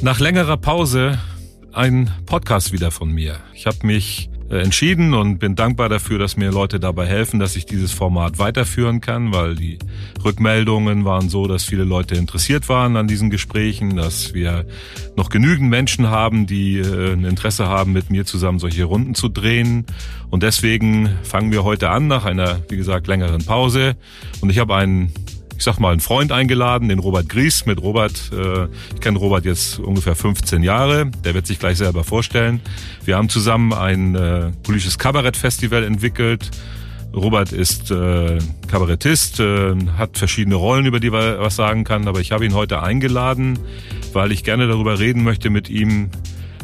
Nach längerer Pause ein Podcast wieder von mir. Ich habe mich äh, entschieden und bin dankbar dafür, dass mir Leute dabei helfen, dass ich dieses Format weiterführen kann, weil die Rückmeldungen waren so, dass viele Leute interessiert waren an diesen Gesprächen, dass wir noch genügend Menschen haben, die äh, ein Interesse haben, mit mir zusammen solche Runden zu drehen. Und deswegen fangen wir heute an nach einer, wie gesagt, längeren Pause. Und ich habe einen ich sag mal, einen Freund eingeladen, den Robert Gries. Mit Robert, äh, ich kenne Robert jetzt ungefähr 15 Jahre. Der wird sich gleich selber vorstellen. Wir haben zusammen ein äh, politisches Kabarettfestival entwickelt. Robert ist äh, Kabarettist, äh, hat verschiedene Rollen, über die er was sagen kann, aber ich habe ihn heute eingeladen, weil ich gerne darüber reden möchte mit ihm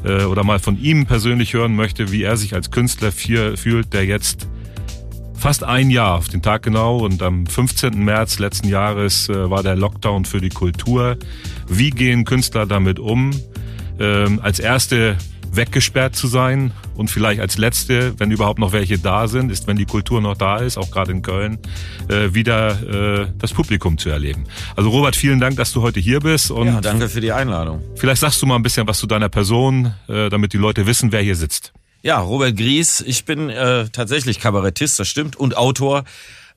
äh, oder mal von ihm persönlich hören möchte, wie er sich als Künstler fühlt, der jetzt fast ein Jahr auf den Tag genau und am 15. März letzten Jahres äh, war der Lockdown für die Kultur. Wie gehen Künstler damit um? Ähm, als erste weggesperrt zu sein und vielleicht als letzte, wenn überhaupt noch welche da sind, ist, wenn die Kultur noch da ist, auch gerade in Köln, äh, wieder äh, das Publikum zu erleben. Also Robert, vielen Dank, dass du heute hier bist. Und ja, danke für die Einladung. Vielleicht sagst du mal ein bisschen was zu deiner Person, äh, damit die Leute wissen, wer hier sitzt. Ja, Robert Gries, ich bin äh, tatsächlich Kabarettist, das stimmt, und Autor.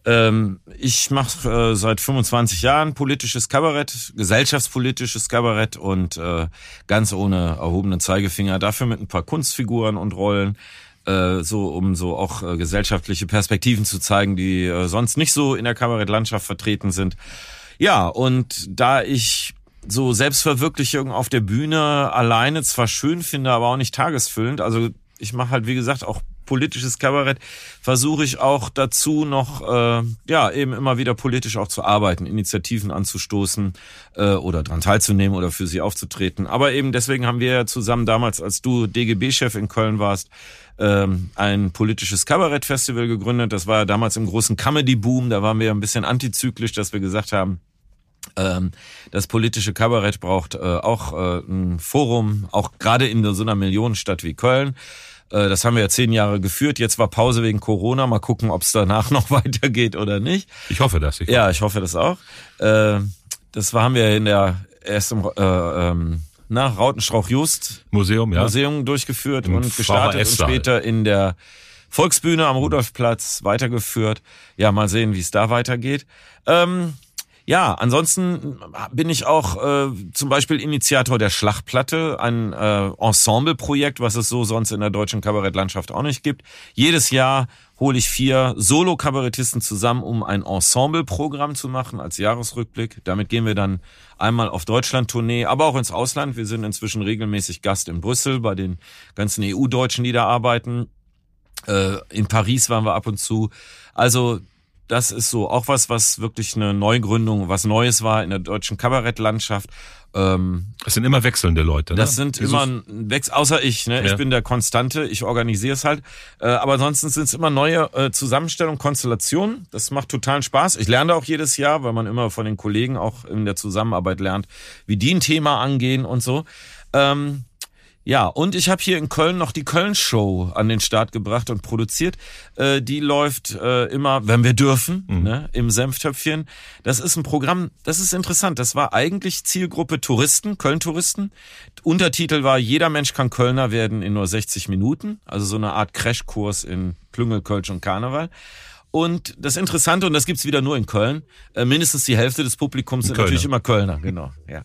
Ähm, ich mache äh, seit 25 Jahren politisches Kabarett, gesellschaftspolitisches Kabarett und äh, ganz ohne erhobenen Zeigefinger. Dafür mit ein paar Kunstfiguren und Rollen, äh, so um so auch äh, gesellschaftliche Perspektiven zu zeigen, die äh, sonst nicht so in der Kabarettlandschaft vertreten sind. Ja, und da ich so Selbstverwirklichung auf der Bühne alleine zwar schön finde, aber auch nicht tagesfüllend. Also ich mache halt, wie gesagt, auch politisches Kabarett, versuche ich auch dazu noch, äh, ja, eben immer wieder politisch auch zu arbeiten, Initiativen anzustoßen äh, oder dran teilzunehmen oder für sie aufzutreten. Aber eben deswegen haben wir ja zusammen damals, als du DGB-Chef in Köln warst, ähm, ein politisches Kabarettfestival gegründet. Das war ja damals im großen Comedy-Boom. Da waren wir ein bisschen antizyklisch, dass wir gesagt haben, das politische Kabarett braucht äh, auch äh, ein Forum, auch gerade in so einer Millionenstadt wie Köln. Äh, das haben wir ja zehn Jahre geführt. Jetzt war Pause wegen Corona. Mal gucken, ob es danach noch weitergeht oder nicht. Ich hoffe das. Ich ja, ich hoffe das auch. Das haben wir in der erst im äh, ähm, na, Rautenstrauch-Just Museum, ja. Museum durchgeführt Im und gestartet und später in der Volksbühne am Rudolfplatz weitergeführt. Ja, mal sehen, wie es da weitergeht. Ähm, ja, ansonsten bin ich auch äh, zum Beispiel Initiator der Schlachtplatte, ein äh, Ensembleprojekt, was es so sonst in der deutschen Kabarettlandschaft auch nicht gibt. Jedes Jahr hole ich vier Solo-Kabarettisten zusammen, um ein Ensembleprogramm zu machen als Jahresrückblick. Damit gehen wir dann einmal auf Deutschland-Tournee, aber auch ins Ausland. Wir sind inzwischen regelmäßig Gast in Brüssel bei den ganzen EU-Deutschen, die da arbeiten. Äh, in Paris waren wir ab und zu. Also das ist so auch was, was wirklich eine Neugründung, was Neues war in der deutschen Kabarettlandschaft. Ähm, es sind immer wechselnde Leute. Ne? Das sind Jesus. immer Wechsel, außer ich. Ne? Ja. Ich bin der Konstante, ich organisiere es halt. Äh, aber ansonsten sind es immer neue äh, Zusammenstellungen, Konstellationen. Das macht totalen Spaß. Ich lerne auch jedes Jahr, weil man immer von den Kollegen auch in der Zusammenarbeit lernt, wie die ein Thema angehen und so. Ähm, ja, und ich habe hier in Köln noch die Köln-Show an den Start gebracht und produziert. Äh, die läuft äh, immer, wenn wir dürfen, mhm. ne, im Senftöpfchen. Das ist ein Programm, das ist interessant. Das war eigentlich Zielgruppe Touristen, Köln-Touristen. Untertitel war Jeder Mensch kann Kölner werden in nur 60 Minuten. Also so eine Art Crashkurs in Klüngel, Kölsch und Karneval. Und das Interessante, und das gibt's wieder nur in Köln, äh, mindestens die Hälfte des Publikums sind Kölner. natürlich immer Kölner, genau. Ja.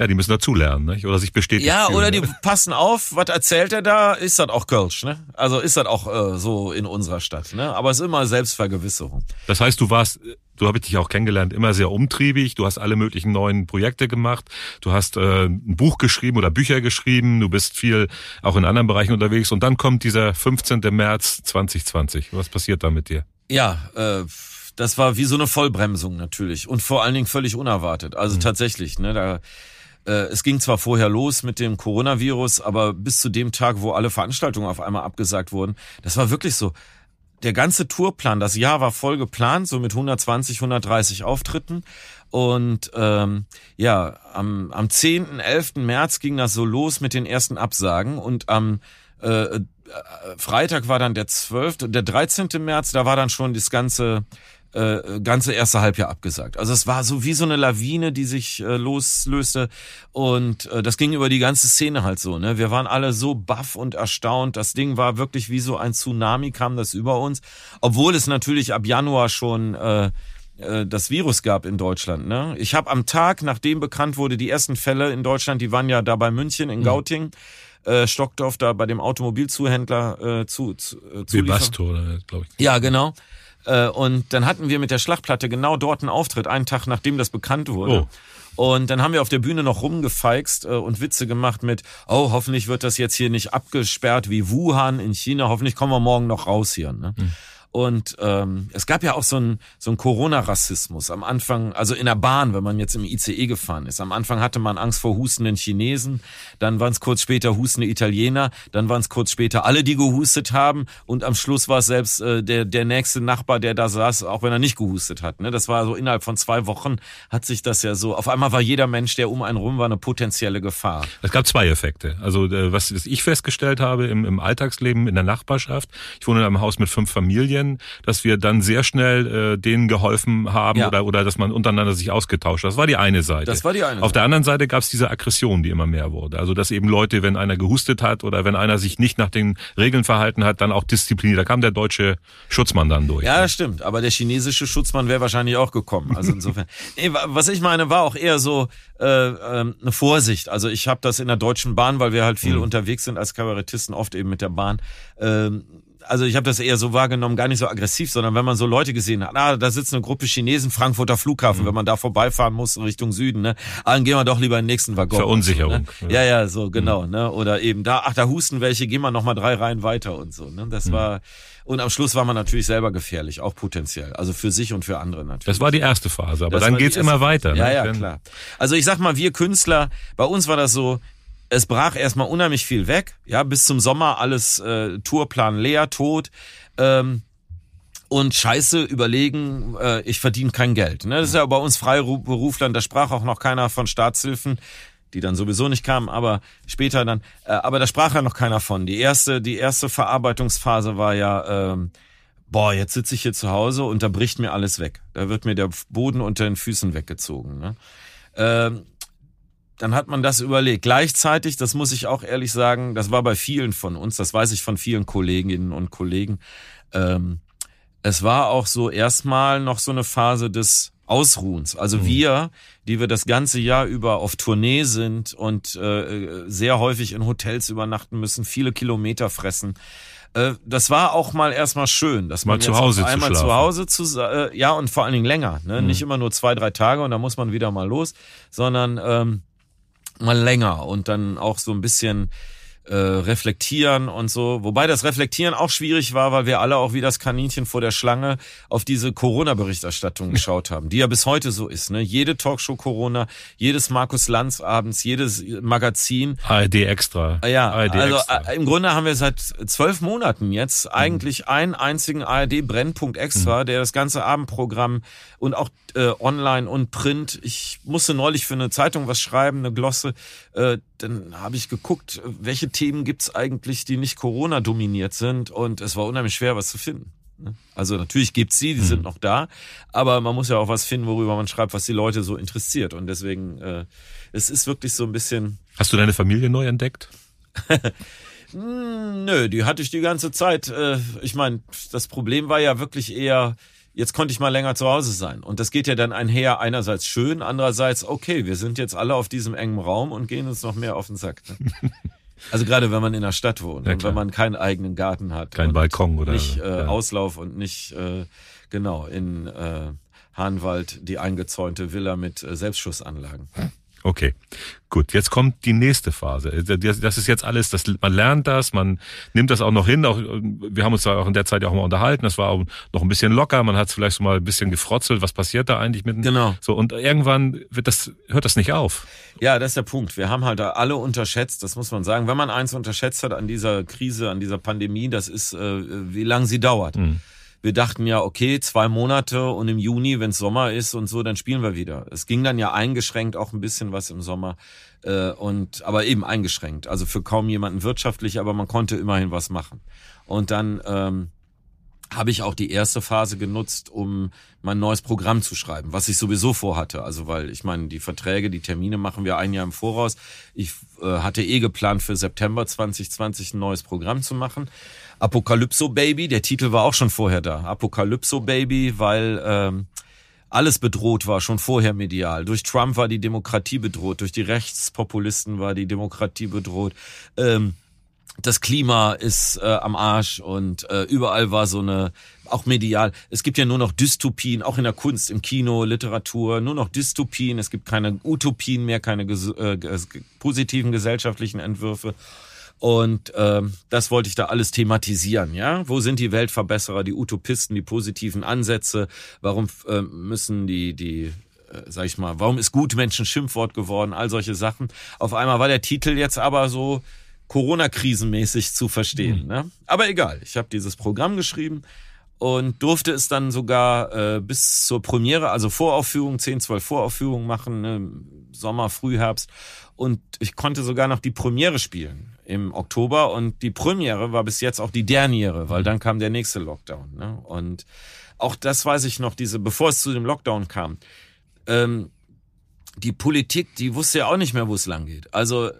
Ja, die müssen dazulernen, nicht? oder sich bestätigen. Ja, fühlen. oder die passen auf, was erzählt er da? Ist das auch Kölsch, ne? Also ist das auch äh, so in unserer Stadt, ne? Aber es ist immer Selbstvergewisserung. Das heißt, du warst, du habe ich dich auch kennengelernt, immer sehr umtriebig. Du hast alle möglichen neuen Projekte gemacht. Du hast äh, ein Buch geschrieben oder Bücher geschrieben. Du bist viel auch in anderen Bereichen unterwegs. Und dann kommt dieser 15. März 2020. Was passiert da mit dir? Ja, äh, das war wie so eine Vollbremsung natürlich und vor allen Dingen völlig unerwartet. Also mhm. tatsächlich, ne, da es ging zwar vorher los mit dem Coronavirus, aber bis zu dem Tag, wo alle Veranstaltungen auf einmal abgesagt wurden, das war wirklich so. Der ganze Tourplan, das Jahr war voll geplant, so mit 120, 130 Auftritten. Und ähm, ja, am, am 10., 11. März ging das so los mit den ersten Absagen und am äh, Freitag war dann der 12., der 13. März, da war dann schon das ganze äh, ganze erste Halbjahr abgesagt. Also es war so wie so eine Lawine, die sich äh, loslöste und äh, das ging über die ganze Szene halt so. Ne? Wir waren alle so baff und erstaunt. Das Ding war wirklich wie so ein Tsunami kam das über uns, obwohl es natürlich ab Januar schon äh, äh das Virus gab in Deutschland. Ne? Ich habe am Tag, nachdem bekannt wurde, die ersten Fälle in Deutschland, die waren ja da bei München in mhm. Gauting. Mhm äh, Stockdorf da bei dem Automobilzuhändler äh, zu, zu äh, Webasto, glaube ich. Ja, genau. Äh, und dann hatten wir mit der Schlachtplatte genau dort einen Auftritt, einen Tag nachdem das bekannt wurde. Oh. Und dann haben wir auf der Bühne noch rumgefeixt äh, und Witze gemacht mit, oh, hoffentlich wird das jetzt hier nicht abgesperrt wie Wuhan in China, hoffentlich kommen wir morgen noch raus hier. Ne? Mhm. Und ähm, es gab ja auch so ein so ein Corona-Rassismus am Anfang, also in der Bahn, wenn man jetzt im ICE gefahren ist. Am Anfang hatte man Angst vor hustenden Chinesen, dann waren es kurz später hustende Italiener, dann waren es kurz später alle, die gehustet haben und am Schluss war es selbst äh, der der nächste Nachbar, der da saß, auch wenn er nicht gehustet hat. Ne? Das war so innerhalb von zwei Wochen hat sich das ja so. Auf einmal war jeder Mensch, der um einen rum war, eine potenzielle Gefahr. Es gab zwei Effekte. Also äh, was, was ich festgestellt habe im, im Alltagsleben in der Nachbarschaft. Ich wohne in einem Haus mit fünf Familien Medien, dass wir dann sehr schnell äh, denen geholfen haben ja. oder, oder dass man untereinander sich ausgetauscht hat. Das war die eine Seite. Das war die eine Seite. Auf der anderen Seite gab es diese Aggression, die immer mehr wurde. Also dass eben Leute, wenn einer gehustet hat oder wenn einer sich nicht nach den Regeln verhalten hat, dann auch diszipliniert. Da kam der deutsche Schutzmann dann durch. Ja, das stimmt. Aber der chinesische Schutzmann wäre wahrscheinlich auch gekommen. Also insofern. nee, was ich meine, war auch eher so äh, äh, eine Vorsicht. Also ich habe das in der Deutschen Bahn, weil wir halt viel mhm. unterwegs sind als Kabarettisten, oft eben mit der Bahn. Ähm, also ich habe das eher so wahrgenommen, gar nicht so aggressiv, sondern wenn man so Leute gesehen hat, ah, da sitzt eine Gruppe Chinesen, Frankfurter Flughafen, mhm. wenn man da vorbeifahren muss Richtung Süden, ne, ah, dann gehen wir doch lieber in den nächsten Waggon. Verunsicherung. Ne? Ja, ja, so genau, mhm. ne, oder eben da, ach, da husten welche, gehen wir noch mal drei Reihen weiter und so, ne, das mhm. war und am Schluss war man natürlich selber gefährlich, auch potenziell, also für sich und für andere natürlich. Das war die erste Phase, aber das dann geht's immer weiter. Ne? Ja, ja, klar. Also ich sag mal, wir Künstler, bei uns war das so, es brach erstmal unheimlich viel weg, ja, bis zum Sommer alles äh, Tourplan leer, tot. Ähm, und scheiße überlegen, äh, ich verdiene kein Geld. Ne? Das ist ja bei uns Freiberuflern, da sprach auch noch keiner von Staatshilfen, die dann sowieso nicht kamen, aber später dann, äh, aber da sprach ja noch keiner von. Die erste, die erste Verarbeitungsphase war ja, ähm, boah, jetzt sitze ich hier zu Hause und da bricht mir alles weg. Da wird mir der Boden unter den Füßen weggezogen. Ne? Ähm, dann hat man das überlegt. Gleichzeitig, das muss ich auch ehrlich sagen, das war bei vielen von uns, das weiß ich von vielen Kolleginnen und Kollegen, ähm, es war auch so erstmal noch so eine Phase des Ausruhens. Also mhm. wir, die wir das ganze Jahr über auf Tournee sind und äh, sehr häufig in Hotels übernachten müssen, viele Kilometer fressen. Äh, das war auch mal erstmal schön, dass mal man zu Hause einmal zu, zu Hause zu äh, ja und vor allen Dingen länger, ne? Mhm. nicht immer nur zwei drei Tage und dann muss man wieder mal los, sondern ähm, mal länger und dann auch so ein bisschen äh, reflektieren und so. Wobei das Reflektieren auch schwierig war, weil wir alle auch wie das Kaninchen vor der Schlange auf diese Corona-Berichterstattung geschaut haben, die ja bis heute so ist. Ne? Jede Talkshow Corona, jedes Markus Lanz abends, jedes Magazin. ARD extra. Ja, ARD also extra. Äh, im Grunde haben wir seit zwölf Monaten jetzt mhm. eigentlich einen einzigen ARD Brennpunkt extra, mhm. der das ganze Abendprogramm und auch äh, online und print. Ich musste neulich für eine Zeitung was schreiben, eine Glosse. Äh, dann habe ich geguckt, welche Themen gibt's eigentlich, die nicht Corona dominiert sind. Und es war unheimlich schwer, was zu finden. Ne? Also natürlich gibt's sie, die mhm. sind noch da, aber man muss ja auch was finden, worüber man schreibt, was die Leute so interessiert. Und deswegen, äh, es ist wirklich so ein bisschen. Hast du deine Familie neu entdeckt? Hm, nö, die hatte ich die ganze Zeit. Äh, ich meine, das Problem war ja wirklich eher, jetzt konnte ich mal länger zu Hause sein. Und das geht ja dann einher, einerseits schön, andererseits, okay, wir sind jetzt alle auf diesem engen Raum und gehen uns noch mehr auf den Sack. Ne? Also gerade wenn man in der Stadt wohnt ja, und wenn man keinen eigenen Garten hat. Kein Balkon oder nicht äh, ja. Auslauf und nicht äh, genau in äh, Hahnwald die eingezäunte Villa mit äh, Selbstschussanlagen. Okay, gut. Jetzt kommt die nächste Phase. Das ist jetzt alles, das, man lernt das, man nimmt das auch noch hin. Auch, wir haben uns da auch in der Zeit ja auch mal unterhalten. Das war auch noch ein bisschen locker. Man hat es vielleicht so mal ein bisschen gefrotzelt. Was passiert da eigentlich mit? Genau. So und irgendwann wird das hört das nicht auf. Ja, das ist der Punkt. Wir haben halt alle unterschätzt. Das muss man sagen. Wenn man eins unterschätzt hat an dieser Krise, an dieser Pandemie, das ist, äh, wie lange sie dauert. Mhm wir dachten ja, okay, zwei Monate und im Juni, wenn es Sommer ist und so, dann spielen wir wieder. Es ging dann ja eingeschränkt auch ein bisschen was im Sommer. Äh, und aber eben eingeschränkt. Also für kaum jemanden wirtschaftlich, aber man konnte immerhin was machen. Und dann ähm, habe ich auch die erste Phase genutzt, um mein neues Programm zu schreiben, was ich sowieso vorhatte. Also weil ich meine, die Verträge, die Termine machen wir ein Jahr im Voraus. Ich äh, hatte eh geplant für September 2020 ein neues Programm zu machen. Apokalypso Baby, der Titel war auch schon vorher da. Apokalypso Baby, weil ähm, alles bedroht war, schon vorher medial. Durch Trump war die Demokratie bedroht, durch die Rechtspopulisten war die Demokratie bedroht. Ähm, das Klima ist äh, am Arsch und äh, überall war so eine, auch medial, es gibt ja nur noch Dystopien, auch in der Kunst, im Kino, Literatur, nur noch Dystopien, es gibt keine Utopien mehr, keine ges äh, positiven gesellschaftlichen Entwürfe. Und äh, das wollte ich da alles thematisieren, ja. Wo sind die Weltverbesserer, die Utopisten, die positiven Ansätze? Warum äh, müssen die, die äh, sag ich mal, warum ist Gutmenschen Schimpfwort geworden? All solche Sachen. Auf einmal war der Titel jetzt aber so Corona-krisenmäßig zu verstehen. Mhm. Ne? Aber egal, ich habe dieses Programm geschrieben und durfte es dann sogar äh, bis zur Premiere, also Voraufführung, 10, 12 Voraufführungen machen, ne? Sommer, Frühherbst. Und ich konnte sogar noch die Premiere spielen im Oktober. Und die Premiere war bis jetzt auch die Derniere, weil dann kam der nächste Lockdown. Ne? Und auch das weiß ich noch, diese, bevor es zu dem Lockdown kam. Ähm, die Politik, die wusste ja auch nicht mehr, wo es lang geht. Also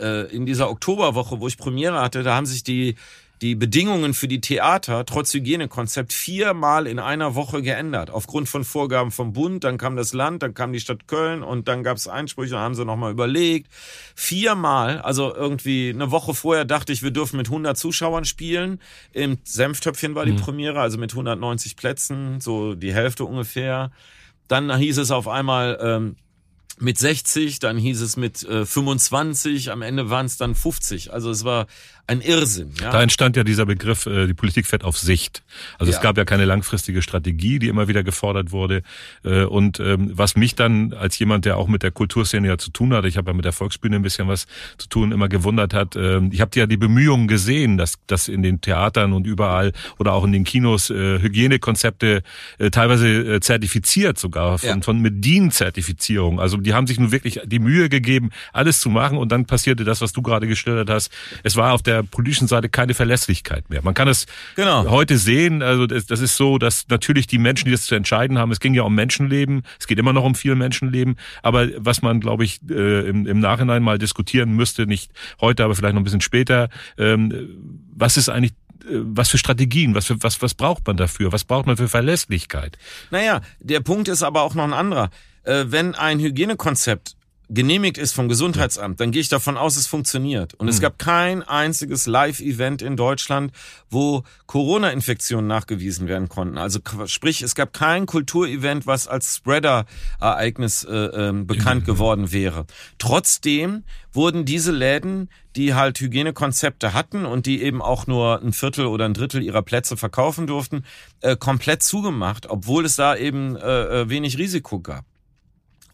äh, in dieser Oktoberwoche, wo ich Premiere hatte, da haben sich die die Bedingungen für die Theater trotz Hygienekonzept viermal in einer Woche geändert. Aufgrund von Vorgaben vom Bund, dann kam das Land, dann kam die Stadt Köln und dann gab es Einsprüche, haben sie nochmal überlegt. Viermal, also irgendwie eine Woche vorher dachte ich, wir dürfen mit 100 Zuschauern spielen. Im Senftöpfchen war die mhm. Premiere, also mit 190 Plätzen, so die Hälfte ungefähr. Dann hieß es auf einmal, ähm, mit 60, dann hieß es mit äh, 25, am Ende waren es dann 50. Also es war ein Irrsinn. Ja? Da entstand ja dieser Begriff, äh, die Politik fährt auf Sicht. Also ja. es gab ja keine langfristige Strategie, die immer wieder gefordert wurde. Äh, und ähm, was mich dann als jemand, der auch mit der Kulturszene ja zu tun hatte, ich habe ja mit der Volksbühne ein bisschen was zu tun, immer gewundert hat. Äh, ich habe ja die Bemühungen gesehen, dass, dass in den Theatern und überall oder auch in den Kinos äh, Hygienekonzepte äh, teilweise äh, zertifiziert sogar von, ja. von mit DIN-Zertifizierung. Also die haben sich nun wirklich die Mühe gegeben, alles zu machen und dann passierte das, was du gerade geschildert hast. Es war auf der der politischen Seite keine Verlässlichkeit mehr. Man kann es genau. heute sehen, also das, das ist so, dass natürlich die Menschen, die das zu entscheiden haben, es ging ja um Menschenleben, es geht immer noch um viel Menschenleben, aber was man, glaube ich, äh, im, im Nachhinein mal diskutieren müsste, nicht heute, aber vielleicht noch ein bisschen später, ähm, was ist eigentlich äh, was für Strategien, was, für, was, was braucht man dafür? Was braucht man für Verlässlichkeit? Naja, der Punkt ist aber auch noch ein anderer. Äh, wenn ein Hygienekonzept genehmigt ist vom Gesundheitsamt, dann gehe ich davon aus, es funktioniert. Und mhm. es gab kein einziges Live-Event in Deutschland, wo Corona-Infektionen nachgewiesen werden konnten. Also sprich, es gab kein Kulturevent, was als Spreader-Ereignis äh, äh, bekannt mhm. geworden wäre. Trotzdem wurden diese Läden, die halt Hygienekonzepte hatten und die eben auch nur ein Viertel oder ein Drittel ihrer Plätze verkaufen durften, äh, komplett zugemacht, obwohl es da eben äh, äh wenig Risiko gab.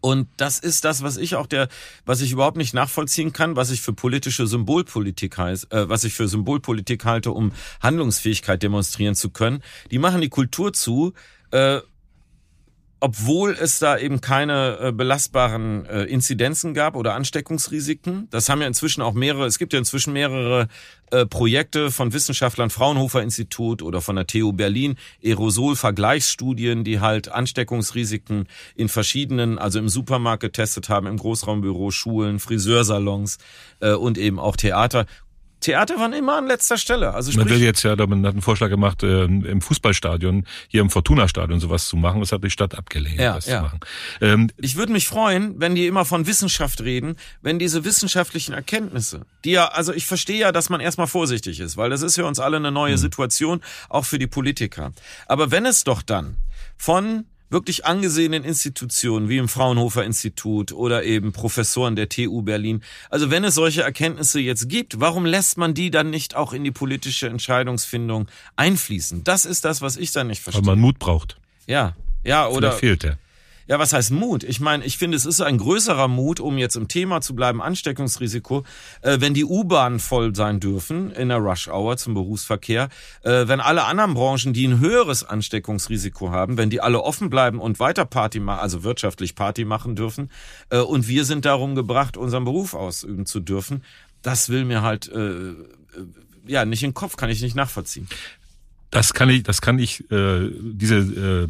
Und das ist das, was ich auch der, was ich überhaupt nicht nachvollziehen kann, was ich für politische Symbolpolitik heißt, äh, was ich für Symbolpolitik halte, um Handlungsfähigkeit demonstrieren zu können. Die machen die Kultur zu, äh, obwohl es da eben keine äh, belastbaren äh, Inzidenzen gab oder Ansteckungsrisiken. Das haben ja inzwischen auch mehrere, es gibt ja inzwischen mehrere äh, Projekte von Wissenschaftlern, Fraunhofer Institut oder von der TU Berlin, Aerosol-Vergleichsstudien, die halt Ansteckungsrisiken in verschiedenen, also im Supermarkt getestet haben, im Großraumbüro, Schulen, Friseursalons äh, und eben auch Theater. Theater waren immer an letzter Stelle. Also man will jetzt ja, man hat einen Vorschlag gemacht, äh, im Fußballstadion, hier im Fortuna-Stadion sowas zu machen. Das hat die Stadt abgelehnt, ja, das ja. zu machen. Ähm, ich würde mich freuen, wenn die immer von Wissenschaft reden, wenn diese wissenschaftlichen Erkenntnisse, die ja, also ich verstehe ja, dass man erstmal vorsichtig ist, weil das ist für uns alle eine neue hm. Situation, auch für die Politiker. Aber wenn es doch dann von wirklich angesehenen Institutionen wie im Fraunhofer Institut oder eben Professoren der TU Berlin. Also wenn es solche Erkenntnisse jetzt gibt, warum lässt man die dann nicht auch in die politische Entscheidungsfindung einfließen? Das ist das, was ich dann nicht verstehe. Weil man Mut braucht. Ja, ja, oder. Vielleicht fehlt der. Ja, was heißt Mut? Ich meine, ich finde, es ist ein größerer Mut, um jetzt im Thema zu bleiben, Ansteckungsrisiko, äh, wenn die U-Bahnen voll sein dürfen in der Rush-Hour zum Berufsverkehr, äh, wenn alle anderen Branchen, die ein höheres Ansteckungsrisiko haben, wenn die alle offen bleiben und weiter Party machen, also wirtschaftlich Party machen dürfen, äh, und wir sind darum gebracht, unseren Beruf ausüben zu dürfen, das will mir halt, äh, äh ja, nicht in den Kopf, kann ich nicht nachvollziehen. Das kann ich, das kann ich, äh, diese äh,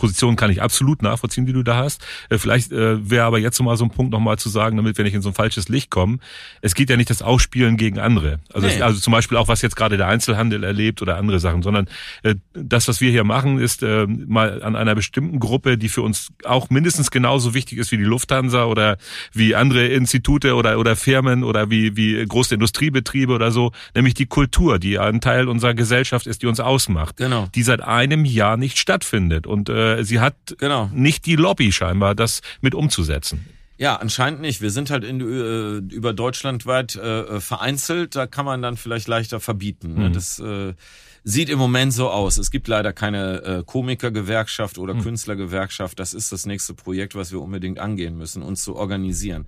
Position kann ich absolut nachvollziehen, die du da hast. Äh, vielleicht äh, wäre aber jetzt mal so ein Punkt nochmal zu sagen, damit wir nicht in so ein falsches Licht kommen. Es geht ja nicht das Ausspielen gegen andere. Also, nee. es, also zum Beispiel auch, was jetzt gerade der Einzelhandel erlebt oder andere Sachen, sondern äh, das, was wir hier machen, ist äh, mal an einer bestimmten Gruppe, die für uns auch mindestens genauso wichtig ist wie die Lufthansa oder wie andere Institute oder, oder Firmen oder wie, wie große Industriebetriebe oder so, nämlich die Kultur, die ein Teil unserer Gesellschaft ist, die uns ausmacht. Genau. Die seit einem Jahr nicht stattfindet. Und äh, äh, sie hat genau. nicht die Lobby scheinbar, das mit umzusetzen. Ja, anscheinend nicht. Wir sind halt in, äh, über deutschlandweit äh, vereinzelt. Da kann man dann vielleicht leichter verbieten. Ne? Mhm. Das äh, sieht im Moment so aus. Es gibt leider keine äh, Komikergewerkschaft oder mhm. Künstlergewerkschaft. Das ist das nächste Projekt, was wir unbedingt angehen müssen, uns zu organisieren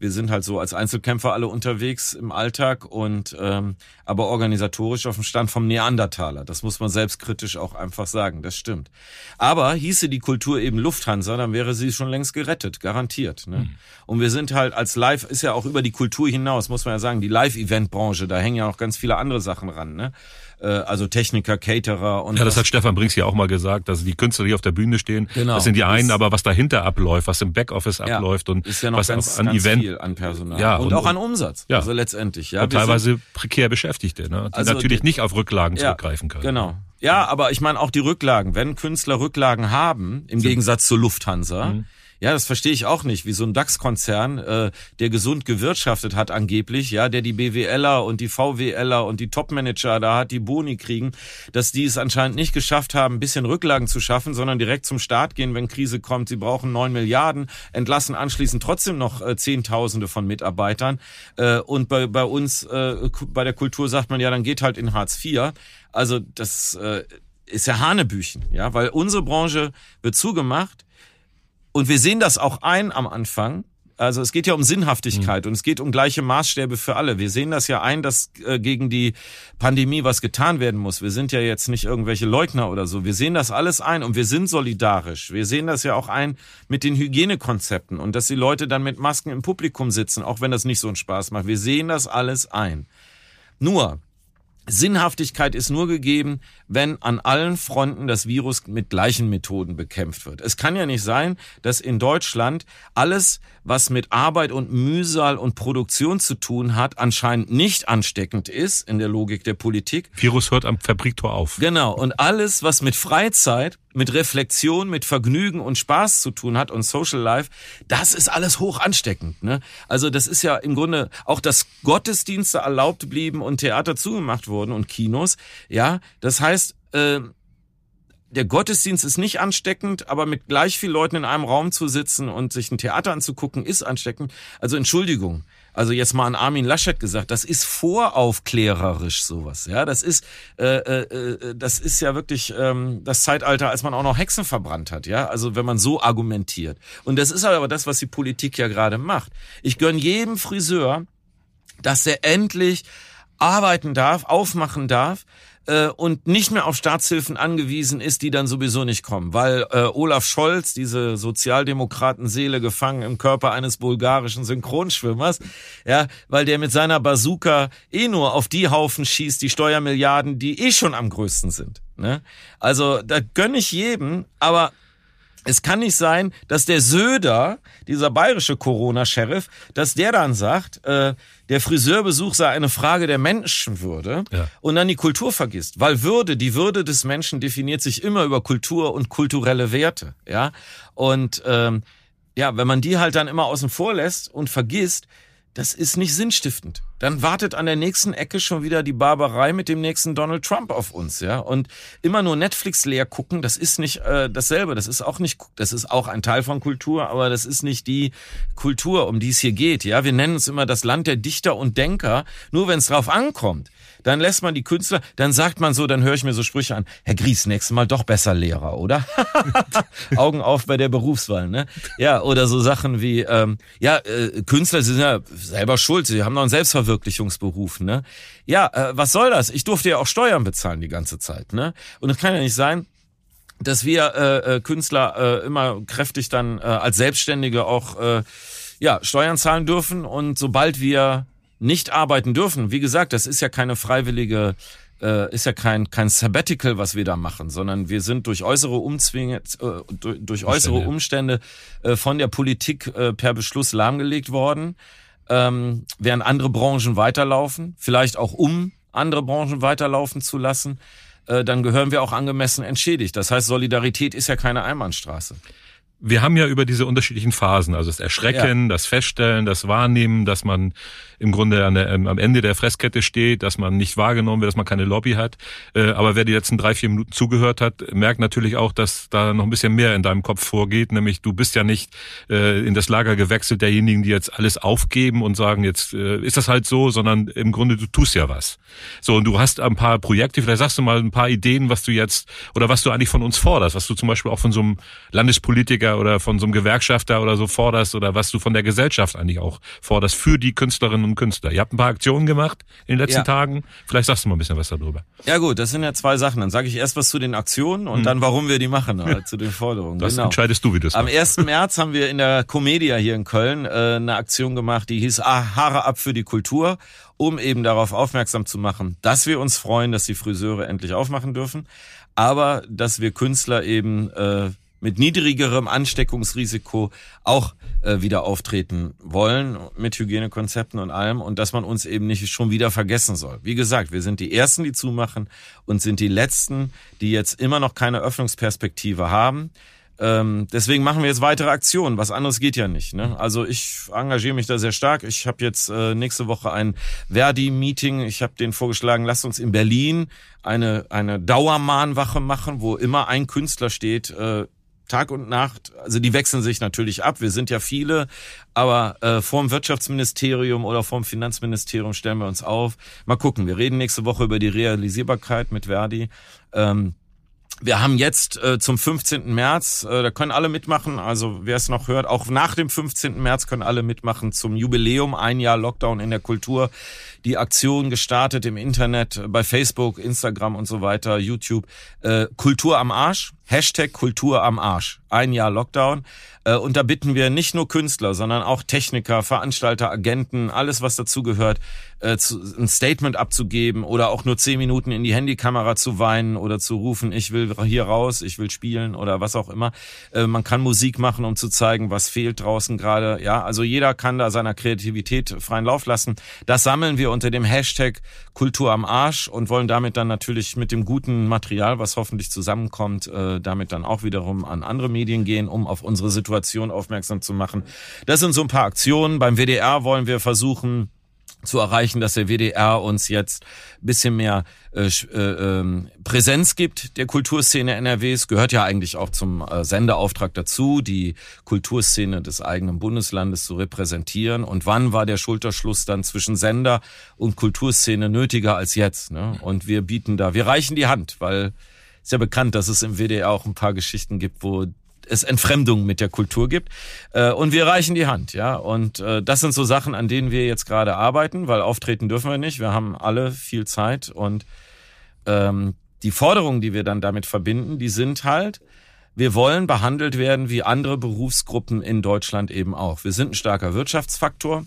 wir sind halt so als Einzelkämpfer alle unterwegs im Alltag und ähm, aber organisatorisch auf dem Stand vom Neandertaler. Das muss man selbstkritisch auch einfach sagen. Das stimmt. Aber hieße die Kultur eben Lufthansa, dann wäre sie schon längst gerettet, garantiert. Ne? Mhm. Und wir sind halt als Live ist ja auch über die Kultur hinaus, muss man ja sagen, die Live-Event-Branche. Da hängen ja auch ganz viele andere Sachen ran. Ne? Äh, also Techniker, Caterer und. Ja, das hat Stefan Brinks ja auch mal gesagt, dass die Künstler, die auf der Bühne stehen, genau. das sind die einen, aber was dahinter abläuft, was im Backoffice ja, abläuft und ist ja noch was ganz, an ganz Event, viel an Personal ja, und, und auch an Umsatz. Ja. Also letztendlich, ja. Und teilweise sind, prekär Beschäftigte, ne? die also natürlich die, nicht auf Rücklagen ja, zurückgreifen können. Genau. Ja, aber ich meine auch die Rücklagen. Wenn Künstler Rücklagen haben, im Gegensatz zur Lufthansa, mhm ja, das verstehe ich auch nicht, wie so ein DAX-Konzern, äh, der gesund gewirtschaftet hat angeblich, ja, der die BWLer und die VWLer und die Topmanager da hat, die Boni kriegen, dass die es anscheinend nicht geschafft haben, ein bisschen Rücklagen zu schaffen, sondern direkt zum Start gehen, wenn Krise kommt. Sie brauchen neun Milliarden, entlassen anschließend trotzdem noch äh, Zehntausende von Mitarbeitern. Äh, und bei, bei uns, äh, bei der Kultur sagt man ja, dann geht halt in Hartz IV. Also das äh, ist ja Hanebüchen, ja, weil unsere Branche wird zugemacht und wir sehen das auch ein am Anfang. Also es geht ja um Sinnhaftigkeit mhm. und es geht um gleiche Maßstäbe für alle. Wir sehen das ja ein, dass äh, gegen die Pandemie was getan werden muss. Wir sind ja jetzt nicht irgendwelche Leugner oder so. Wir sehen das alles ein und wir sind solidarisch. Wir sehen das ja auch ein mit den Hygienekonzepten und dass die Leute dann mit Masken im Publikum sitzen, auch wenn das nicht so einen Spaß macht. Wir sehen das alles ein. Nur, Sinnhaftigkeit ist nur gegeben, wenn an allen Fronten das Virus mit gleichen Methoden bekämpft wird. Es kann ja nicht sein, dass in Deutschland alles, was mit Arbeit und Mühsal und Produktion zu tun hat, anscheinend nicht ansteckend ist in der Logik der Politik. Virus hört am Fabriktor auf. Genau. Und alles, was mit Freizeit mit Reflexion, mit Vergnügen und Spaß zu tun hat und Social Life, das ist alles hoch ansteckend. Ne? Also das ist ja im Grunde auch, dass Gottesdienste erlaubt blieben und Theater zugemacht wurden und Kinos. Ja, das heißt, äh, der Gottesdienst ist nicht ansteckend, aber mit gleich vielen Leuten in einem Raum zu sitzen und sich ein Theater anzugucken, ist ansteckend. Also Entschuldigung. Also jetzt mal an Armin Laschet gesagt, das ist voraufklärerisch sowas. Ja, das ist äh, äh, äh, das ist ja wirklich ähm, das Zeitalter, als man auch noch Hexen verbrannt hat. Ja, also wenn man so argumentiert. Und das ist aber das, was die Politik ja gerade macht. Ich gönn jedem Friseur, dass er endlich arbeiten darf, aufmachen darf, äh, und nicht mehr auf Staatshilfen angewiesen ist, die dann sowieso nicht kommen, weil äh, Olaf Scholz, diese Sozialdemokratenseele gefangen im Körper eines bulgarischen Synchronschwimmers, ja, weil der mit seiner Bazooka eh nur auf die Haufen schießt, die Steuermilliarden, die eh schon am größten sind. Ne? Also da gönne ich jedem, aber es kann nicht sein, dass der Söder, dieser bayerische Corona-Sheriff, dass der dann sagt, äh, der Friseurbesuch sei eine Frage der Menschenwürde ja. und dann die Kultur vergisst. Weil Würde, die Würde des Menschen definiert sich immer über Kultur und kulturelle Werte. Ja, und ähm, ja, wenn man die halt dann immer außen vor lässt und vergisst, das ist nicht sinnstiftend. Dann wartet an der nächsten Ecke schon wieder die Barbarei mit dem nächsten Donald Trump auf uns, ja. Und immer nur Netflix leer gucken, das ist nicht äh, dasselbe. Das ist auch nicht, das ist auch ein Teil von Kultur, aber das ist nicht die Kultur, um die es hier geht, ja. Wir nennen es immer das Land der Dichter und Denker. Nur wenn es drauf ankommt, dann lässt man die Künstler, dann sagt man so, dann höre ich mir so Sprüche an, Herr Gries, nächstes Mal doch besser Lehrer, oder? Augen auf bei der Berufswahl, ne? Ja, oder so Sachen wie, ähm, ja, äh, Künstler sind ja selber schuld, sie haben noch einen Selbstverwirklichungsberuf, ne? Ja, äh, was soll das? Ich durfte ja auch Steuern bezahlen die ganze Zeit, ne? Und es kann ja nicht sein, dass wir äh, äh, Künstler äh, immer kräftig dann äh, als Selbstständige auch äh, ja Steuern zahlen dürfen und sobald wir nicht arbeiten dürfen. Wie gesagt, das ist ja keine freiwillige äh, ist ja kein kein Sabbatical, was wir da machen, sondern wir sind durch äußere Umzwinge, äh, durch, durch äußere Umstände äh, von der Politik per Beschluss lahmgelegt worden, ähm, während andere Branchen weiterlaufen, vielleicht auch um andere Branchen weiterlaufen zu lassen, äh, dann gehören wir auch angemessen entschädigt. Das heißt, Solidarität ist ja keine Einbahnstraße wir haben ja über diese unterschiedlichen Phasen, also das Erschrecken, ja. das Feststellen, das Wahrnehmen, dass man im Grunde an der, ähm, am Ende der Fresskette steht, dass man nicht wahrgenommen wird, dass man keine Lobby hat. Äh, aber wer die letzten drei, vier Minuten zugehört hat, merkt natürlich auch, dass da noch ein bisschen mehr in deinem Kopf vorgeht. Nämlich du bist ja nicht äh, in das Lager gewechselt derjenigen, die jetzt alles aufgeben und sagen, jetzt äh, ist das halt so, sondern im Grunde du tust ja was. So, und du hast ein paar Projekte, vielleicht sagst du mal ein paar Ideen, was du jetzt oder was du eigentlich von uns forderst, was du zum Beispiel auch von so einem Landespolitiker oder von so einem Gewerkschafter oder so forderst oder was du von der Gesellschaft eigentlich auch forderst für die Künstlerinnen und Künstler. Ihr habt ein paar Aktionen gemacht in den letzten ja. Tagen. Vielleicht sagst du mal ein bisschen was darüber. Ja gut, das sind ja zwei Sachen. Dann sage ich erst was zu den Aktionen und hm. dann, warum wir die machen, halt, zu den Forderungen. Das genau. entscheidest du, wie das Am machst. 1. März haben wir in der Comedia hier in Köln äh, eine Aktion gemacht, die hieß ah, Haare ab für die Kultur um eben darauf aufmerksam zu machen, dass wir uns freuen, dass die Friseure endlich aufmachen dürfen, aber dass wir Künstler eben äh, mit niedrigerem Ansteckungsrisiko auch äh, wieder auftreten wollen mit Hygienekonzepten und allem und dass man uns eben nicht schon wieder vergessen soll. Wie gesagt, wir sind die Ersten, die zumachen und sind die Letzten, die jetzt immer noch keine Öffnungsperspektive haben. Ähm, deswegen machen wir jetzt weitere Aktionen. Was anderes geht ja nicht. Ne? Also ich engagiere mich da sehr stark. Ich habe jetzt äh, nächste Woche ein Verdi-Meeting. Ich habe den vorgeschlagen, lasst uns in Berlin eine, eine Dauermahnwache machen, wo immer ein Künstler steht, äh, Tag und Nacht, also die wechseln sich natürlich ab. Wir sind ja viele, aber äh, vorm Wirtschaftsministerium oder vorm Finanzministerium stellen wir uns auf. Mal gucken, wir reden nächste Woche über die Realisierbarkeit mit Verdi. Ähm, wir haben jetzt äh, zum 15. März, äh, da können alle mitmachen, also wer es noch hört, auch nach dem 15. März können alle mitmachen zum Jubiläum, ein Jahr Lockdown in der Kultur. Die Aktion gestartet im Internet, bei Facebook, Instagram und so weiter, YouTube. Äh, Kultur am Arsch, Hashtag Kultur am Arsch, ein Jahr Lockdown. Äh, und da bitten wir nicht nur Künstler, sondern auch Techniker, Veranstalter, Agenten, alles was dazugehört, äh, ein Statement abzugeben oder auch nur zehn Minuten in die Handykamera zu weinen oder zu rufen, ich will hier raus, ich will spielen oder was auch immer. Äh, man kann Musik machen, um zu zeigen, was fehlt draußen gerade. Ja, also jeder kann da seiner Kreativität freien Lauf lassen. Das sammeln wir unter dem Hashtag Kultur am Arsch und wollen damit dann natürlich mit dem guten Material, was hoffentlich zusammenkommt, damit dann auch wiederum an andere Medien gehen, um auf unsere Situation aufmerksam zu machen. Das sind so ein paar Aktionen. Beim WDR wollen wir versuchen, zu erreichen, dass der WDR uns jetzt bisschen mehr äh, äh, ähm, Präsenz gibt der Kulturszene NRWs. Gehört ja eigentlich auch zum äh, Sendeauftrag dazu, die Kulturszene des eigenen Bundeslandes zu repräsentieren. Und wann war der Schulterschluss dann zwischen Sender und Kulturszene nötiger als jetzt? Ne? Und wir bieten da, wir reichen die Hand, weil ist ja bekannt, dass es im WDR auch ein paar Geschichten gibt, wo es Entfremdung mit der Kultur gibt. Äh, und wir reichen die Hand, ja. Und äh, das sind so Sachen, an denen wir jetzt gerade arbeiten, weil auftreten dürfen wir nicht. Wir haben alle viel Zeit und ähm, die Forderungen, die wir dann damit verbinden, die sind halt, wir wollen behandelt werden wie andere Berufsgruppen in Deutschland eben auch. Wir sind ein starker Wirtschaftsfaktor.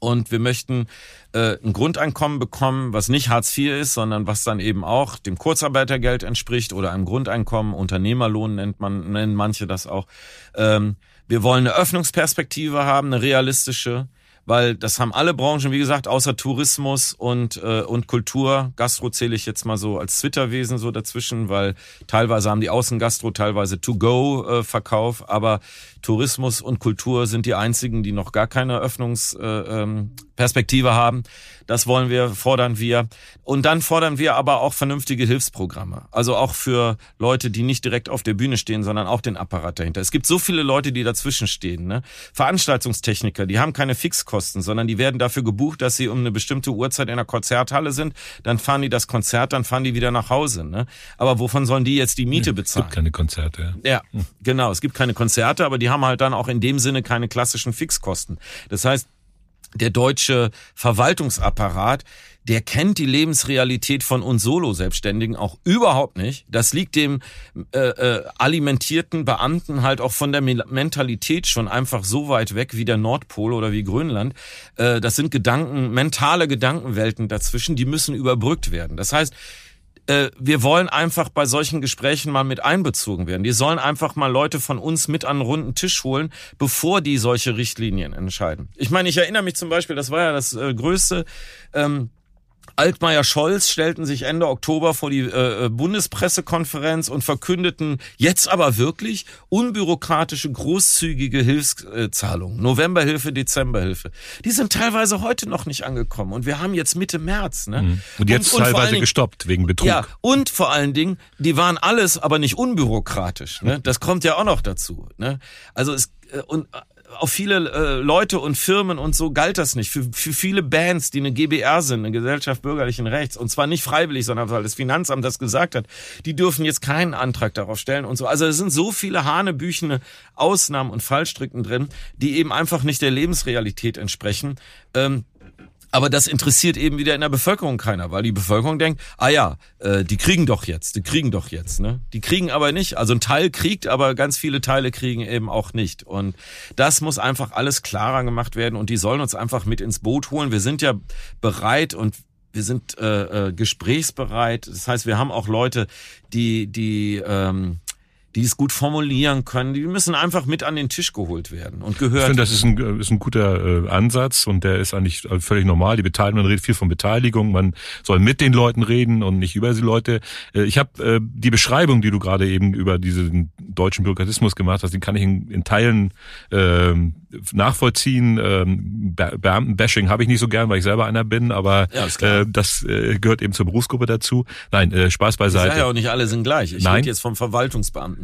Und wir möchten äh, ein Grundeinkommen bekommen, was nicht Hartz IV ist, sondern was dann eben auch dem Kurzarbeitergeld entspricht oder einem Grundeinkommen. Unternehmerlohn nennt man, nennen manche das auch. Ähm, wir wollen eine Öffnungsperspektive haben, eine realistische weil das haben alle Branchen, wie gesagt, außer Tourismus und, äh, und Kultur. Gastro zähle ich jetzt mal so als Twitterwesen so dazwischen, weil teilweise haben die Außengastro, teilweise To-Go-Verkauf, äh, aber Tourismus und Kultur sind die einzigen, die noch gar keine Öffnungsperspektive äh, ähm, haben. Das wollen wir, fordern wir. Und dann fordern wir aber auch vernünftige Hilfsprogramme. Also auch für Leute, die nicht direkt auf der Bühne stehen, sondern auch den Apparat dahinter. Es gibt so viele Leute, die dazwischen stehen. Ne? Veranstaltungstechniker, die haben keine Fixkosten, sondern die werden dafür gebucht, dass sie um eine bestimmte Uhrzeit in der Konzerthalle sind. Dann fahren die das Konzert, dann fahren die wieder nach Hause. Ne? Aber wovon sollen die jetzt die Miete bezahlen? Es gibt keine Konzerte. Ja, ja genau. Es gibt keine Konzerte, aber die haben halt dann auch in dem Sinne keine klassischen Fixkosten. Das heißt, der deutsche Verwaltungsapparat, der kennt die Lebensrealität von uns Solo-Selbstständigen auch überhaupt nicht. Das liegt dem äh, äh, alimentierten Beamten halt auch von der Mentalität schon einfach so weit weg wie der Nordpol oder wie Grönland. Äh, das sind Gedanken, mentale Gedankenwelten dazwischen, die müssen überbrückt werden. Das heißt, äh, wir wollen einfach bei solchen Gesprächen mal mit einbezogen werden. Die sollen einfach mal Leute von uns mit an einen runden Tisch holen, bevor die solche Richtlinien entscheiden. Ich meine, ich erinnere mich zum Beispiel, das war ja das äh, größte. Ähm, Altmaier Scholz stellten sich Ende Oktober vor die äh, äh, Bundespressekonferenz und verkündeten jetzt aber wirklich unbürokratische, großzügige Hilfszahlungen. Novemberhilfe, Dezemberhilfe. Die sind teilweise heute noch nicht angekommen und wir haben jetzt Mitte März. Ne? Mhm. Und jetzt und, und teilweise Dingen, gestoppt wegen Betrug. Ja, und vor allen Dingen, die waren alles aber nicht unbürokratisch. Ne? Das kommt ja auch noch dazu. Ne? Also es äh, und auf viele äh, Leute und Firmen und so galt das nicht. Für, für viele Bands, die eine GBR sind, eine Gesellschaft bürgerlichen Rechts, und zwar nicht freiwillig, sondern weil das Finanzamt das gesagt hat, die dürfen jetzt keinen Antrag darauf stellen und so. Also es sind so viele hanebüchene Ausnahmen und Fallstricken drin, die eben einfach nicht der Lebensrealität entsprechen. Ähm, aber das interessiert eben wieder in der Bevölkerung keiner, weil die Bevölkerung denkt, ah ja, äh, die kriegen doch jetzt, die kriegen doch jetzt. Ne? Die kriegen aber nicht. Also ein Teil kriegt, aber ganz viele Teile kriegen eben auch nicht. Und das muss einfach alles klarer gemacht werden und die sollen uns einfach mit ins Boot holen. Wir sind ja bereit und wir sind äh, äh, gesprächsbereit. Das heißt, wir haben auch Leute, die, die ähm, die es gut formulieren können, die müssen einfach mit an den Tisch geholt werden und gehört. Ich finde, das ist ein, ist ein guter äh, Ansatz und der ist eigentlich äh, völlig normal. Die Beteiligung, man redet viel von Beteiligung, man soll mit den Leuten reden und nicht über die Leute. Äh, ich habe äh, die Beschreibung, die du gerade eben über diesen deutschen Bürokratismus gemacht hast, die kann ich in, in Teilen äh, nachvollziehen. Ähm, Beamtenbashing habe ich nicht so gern, weil ich selber einer bin, aber ja, äh, das äh, gehört eben zur Berufsgruppe dazu. Nein, äh, Spaß beiseite. Ich sage ja auch nicht alle sind gleich. Ich rede jetzt vom Verwaltungsbeamten.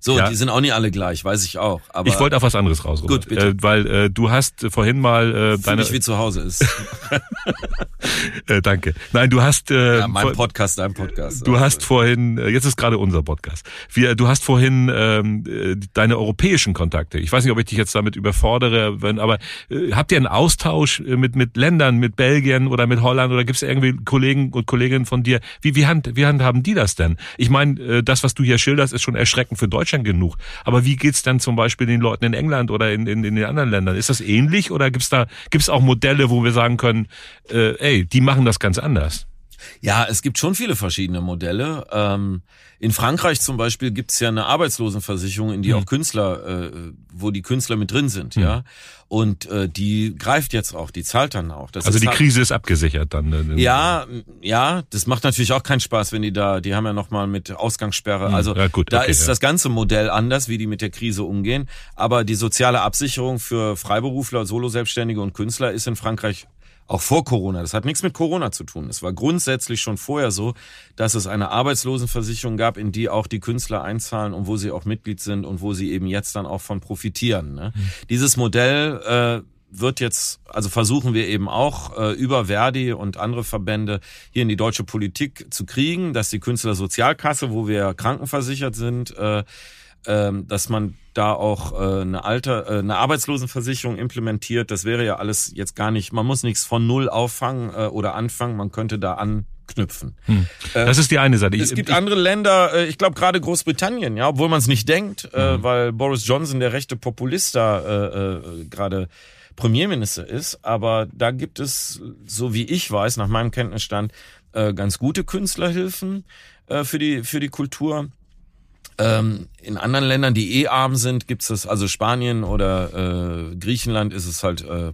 So, ja. die sind auch nicht alle gleich, weiß ich auch. Aber ich wollte auf was anderes raus. Gut, bitte. Äh, weil äh, du hast vorhin mal äh, deine... Mich wie zu Hause ist. äh, danke. Nein, du hast... Äh, ja, mein Podcast, dein Podcast. Du hast vorhin, äh, jetzt ist gerade unser Podcast. Wir, du hast vorhin ähm, äh, deine europäischen Kontakte. Ich weiß nicht, ob ich dich jetzt damit überfordere, wenn, aber äh, habt ihr einen Austausch äh, mit mit Ländern, mit Belgien oder mit Holland oder gibt es irgendwie Kollegen und Kolleginnen von dir? Wie wie hand wie handhaben die das denn? Ich meine, äh, das, was du hier schilderst, ist schon erschreckend für Deutschland Deutschland genug. Aber wie geht's dann zum Beispiel den Leuten in England oder in, in, in den anderen Ländern? Ist das ähnlich oder gibt's da gibt's auch Modelle, wo wir sagen können, äh, ey, die machen das ganz anders? Ja, es gibt schon viele verschiedene Modelle. Ähm, in Frankreich zum Beispiel gibt's ja eine Arbeitslosenversicherung, in die mhm. auch Künstler, äh, wo die Künstler mit drin sind, mhm. ja. Und äh, die greift jetzt auch, die zahlt dann auch. Das also die halt, Krise ist abgesichert dann. Ne? Ja, ja, das macht natürlich auch keinen Spaß, wenn die da, die haben ja nochmal mit Ausgangssperre. Mhm. Also ja, gut, da okay, ist ja. das ganze Modell anders, wie die mit der Krise umgehen. Aber die soziale Absicherung für Freiberufler, Soloselbstständige und Künstler ist in Frankreich auch vor Corona. Das hat nichts mit Corona zu tun. Es war grundsätzlich schon vorher so, dass es eine Arbeitslosenversicherung gab, in die auch die Künstler einzahlen und wo sie auch Mitglied sind und wo sie eben jetzt dann auch von profitieren. Ne? Mhm. Dieses Modell äh, wird jetzt, also versuchen wir eben auch äh, über Verdi und andere Verbände hier in die deutsche Politik zu kriegen, dass die Künstlersozialkasse, wo wir krankenversichert sind, äh, ähm, dass man da auch äh, eine Alter, äh, eine Arbeitslosenversicherung implementiert. Das wäre ja alles jetzt gar nicht, man muss nichts von null auffangen äh, oder anfangen, man könnte da anknüpfen. Hm. Äh, das ist die eine Seite. Es gibt ich, andere Länder, äh, ich glaube gerade Großbritannien, ja, obwohl man es nicht denkt, mhm. weil Boris Johnson, der rechte Populist, da äh, äh, gerade Premierminister ist. Aber da gibt es, so wie ich weiß, nach meinem Kenntnisstand, äh, ganz gute Künstlerhilfen äh, für die für die Kultur. Ähm, in anderen Ländern, die eh arm sind, gibt's das, also Spanien oder äh, Griechenland ist es halt, äh,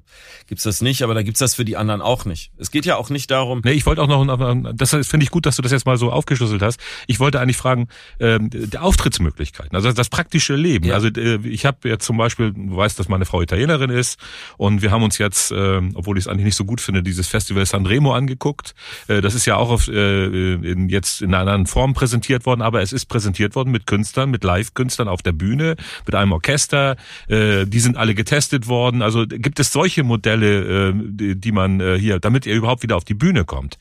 gibt's das nicht, aber da gibt's das für die anderen auch nicht. Es geht ja auch nicht darum. Nee, ich wollte auch noch, das finde ich gut, dass du das jetzt mal so aufgeschlüsselt hast. Ich wollte eigentlich fragen, ähm, der Auftrittsmöglichkeiten, also das praktische Leben. Ja. Also äh, ich habe jetzt zum Beispiel, du weißt, dass meine Frau Italienerin ist und wir haben uns jetzt, äh, obwohl ich es eigentlich nicht so gut finde, dieses Festival Sanremo angeguckt. Äh, das ist ja auch auf, äh, in, jetzt in einer anderen Form präsentiert worden, aber es ist präsentiert worden mit Künstlern, mit Live-Künstlern auf der Bühne, mit einem Orchester. Äh, die sind alle getestet worden. Also gibt es solche Modelle, äh, die, man äh, hier, damit ihr überhaupt wieder auf die Bühne kommt?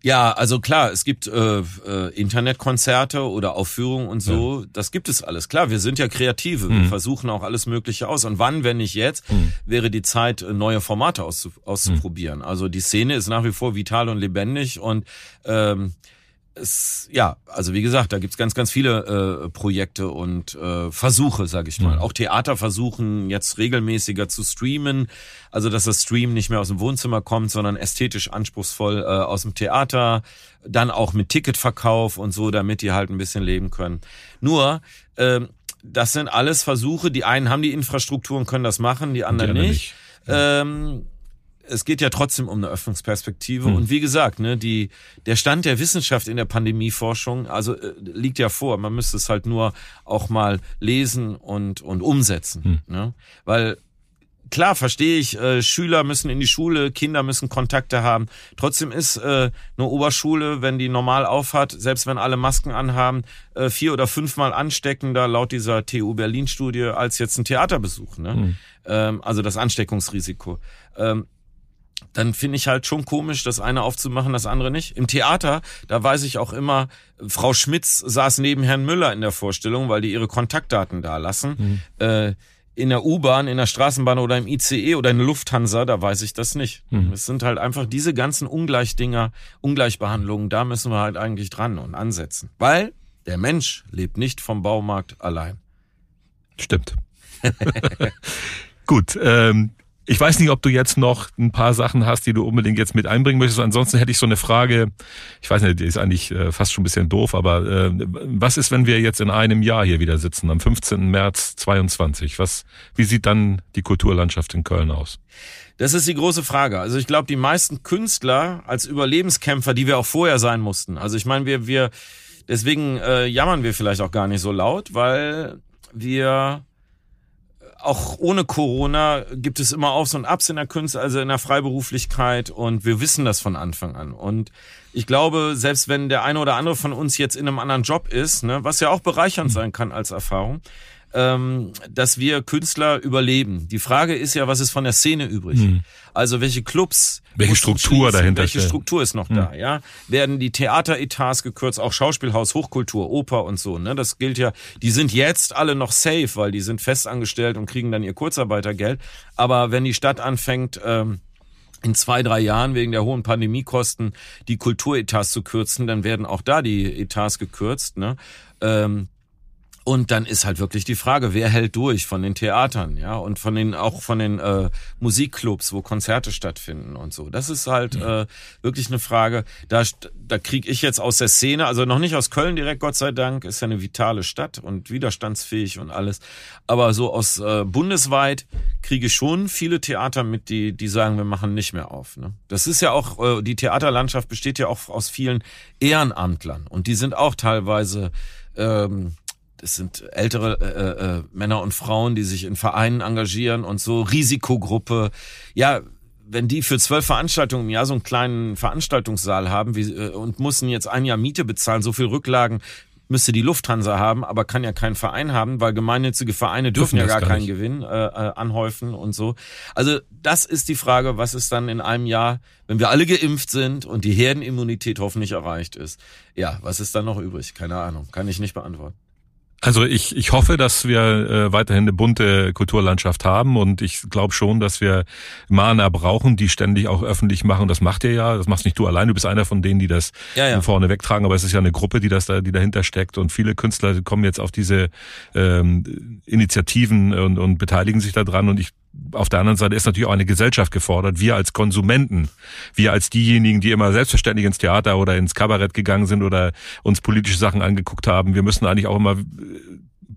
Ja, also klar, es gibt äh, äh, Internetkonzerte oder Aufführungen und so. Ja. Das gibt es alles. Klar, wir sind ja Kreative. Mhm. Wir versuchen auch alles Mögliche aus. Und wann, wenn nicht jetzt, mhm. wäre die Zeit, neue Formate auszu auszuprobieren. Mhm. Also die Szene ist nach wie vor vital und lebendig und ähm, es, ja, also wie gesagt, da gibt's ganz, ganz viele äh, Projekte und äh, Versuche, sage ich mal. Mhm. Auch Theater versuchen jetzt regelmäßiger zu streamen, also dass das Stream nicht mehr aus dem Wohnzimmer kommt, sondern ästhetisch anspruchsvoll äh, aus dem Theater, dann auch mit Ticketverkauf und so, damit die halt ein bisschen leben können. Nur, äh, das sind alles Versuche. Die einen haben die Infrastruktur und können das machen, die anderen, die anderen nicht. nicht. Ja. Ähm, es geht ja trotzdem um eine Öffnungsperspektive. Hm. Und wie gesagt, ne, die, der Stand der Wissenschaft in der Pandemieforschung, also äh, liegt ja vor. Man müsste es halt nur auch mal lesen und, und umsetzen. Hm. Ne? Weil klar verstehe ich, äh, Schüler müssen in die Schule, Kinder müssen Kontakte haben. Trotzdem ist äh, eine Oberschule, wenn die normal aufhat, selbst wenn alle Masken anhaben, äh, vier oder fünfmal ansteckender laut dieser TU Berlin Studie als jetzt ein Theaterbesuch. Ne? Mhm. Ähm, also das Ansteckungsrisiko. Ähm, dann finde ich halt schon komisch, das eine aufzumachen, das andere nicht. Im Theater, da weiß ich auch immer, Frau Schmitz saß neben Herrn Müller in der Vorstellung, weil die ihre Kontaktdaten da lassen. Mhm. Äh, in der U-Bahn, in der Straßenbahn oder im ICE oder in der Lufthansa, da weiß ich das nicht. Mhm. Es sind halt einfach diese ganzen Ungleichdinger, Ungleichbehandlungen, da müssen wir halt eigentlich dran und ansetzen. Weil der Mensch lebt nicht vom Baumarkt allein. Stimmt. Gut, ähm, ich weiß nicht, ob du jetzt noch ein paar Sachen hast, die du unbedingt jetzt mit einbringen möchtest. Ansonsten hätte ich so eine Frage, ich weiß nicht, die ist eigentlich äh, fast schon ein bisschen doof, aber äh, was ist, wenn wir jetzt in einem Jahr hier wieder sitzen, am 15. März 22? Was, wie sieht dann die Kulturlandschaft in Köln aus? Das ist die große Frage. Also ich glaube, die meisten Künstler als Überlebenskämpfer, die wir auch vorher sein mussten. Also ich meine, wir, wir, deswegen äh, jammern wir vielleicht auch gar nicht so laut, weil wir auch ohne Corona gibt es immer Aufs und Abs in der Kunst, also in der Freiberuflichkeit und wir wissen das von Anfang an. Und ich glaube, selbst wenn der eine oder andere von uns jetzt in einem anderen Job ist, ne, was ja auch bereichernd sein kann als Erfahrung, ähm, dass wir Künstler überleben. Die Frage ist ja, was ist von der Szene übrig? Mhm. Also welche Clubs, welche Struktur dahinter welche Struktur ist noch mhm. da? Ja, werden die Theateretats gekürzt, auch Schauspielhaus, Hochkultur, Oper und so. Ne, das gilt ja. Die sind jetzt alle noch safe, weil die sind festangestellt und kriegen dann ihr Kurzarbeitergeld. Aber wenn die Stadt anfängt ähm, in zwei, drei Jahren wegen der hohen Pandemiekosten die Kulturetats zu kürzen, dann werden auch da die Etats gekürzt. Ne? Ähm, und dann ist halt wirklich die Frage, wer hält durch von den Theatern, ja, und von den auch von den äh, Musikclubs, wo Konzerte stattfinden und so. Das ist halt äh, wirklich eine Frage. Da da kriege ich jetzt aus der Szene, also noch nicht aus Köln direkt, Gott sei Dank, ist ja eine vitale Stadt und widerstandsfähig und alles. Aber so aus äh, bundesweit kriege ich schon viele Theater mit, die die sagen, wir machen nicht mehr auf. Ne? Das ist ja auch äh, die Theaterlandschaft besteht ja auch aus vielen Ehrenamtlern und die sind auch teilweise ähm, das sind ältere äh, äh, Männer und Frauen, die sich in Vereinen engagieren und so, Risikogruppe. Ja, wenn die für zwölf Veranstaltungen im Jahr so einen kleinen Veranstaltungssaal haben wie, äh, und müssen jetzt ein Jahr Miete bezahlen, so viel Rücklagen müsste die Lufthansa haben, aber kann ja keinen Verein haben, weil gemeinnützige Vereine dürfen, dürfen ja gar, gar keinen Gewinn äh, äh, anhäufen und so. Also das ist die Frage, was ist dann in einem Jahr, wenn wir alle geimpft sind und die Herdenimmunität hoffentlich erreicht ist. Ja, was ist dann noch übrig? Keine Ahnung, kann ich nicht beantworten. Also ich, ich hoffe, dass wir äh, weiterhin eine bunte Kulturlandschaft haben und ich glaube schon, dass wir Mahner brauchen, die ständig auch öffentlich machen. Das macht ihr ja, das machst nicht du allein, du bist einer von denen, die das ja, ja. vorne wegtragen, aber es ist ja eine Gruppe, die das da, die dahinter steckt. Und viele Künstler kommen jetzt auf diese ähm, Initiativen und, und beteiligen sich daran und ich auf der anderen Seite ist natürlich auch eine Gesellschaft gefordert. Wir als Konsumenten, wir als diejenigen, die immer selbstverständlich ins Theater oder ins Kabarett gegangen sind oder uns politische Sachen angeguckt haben, wir müssen eigentlich auch immer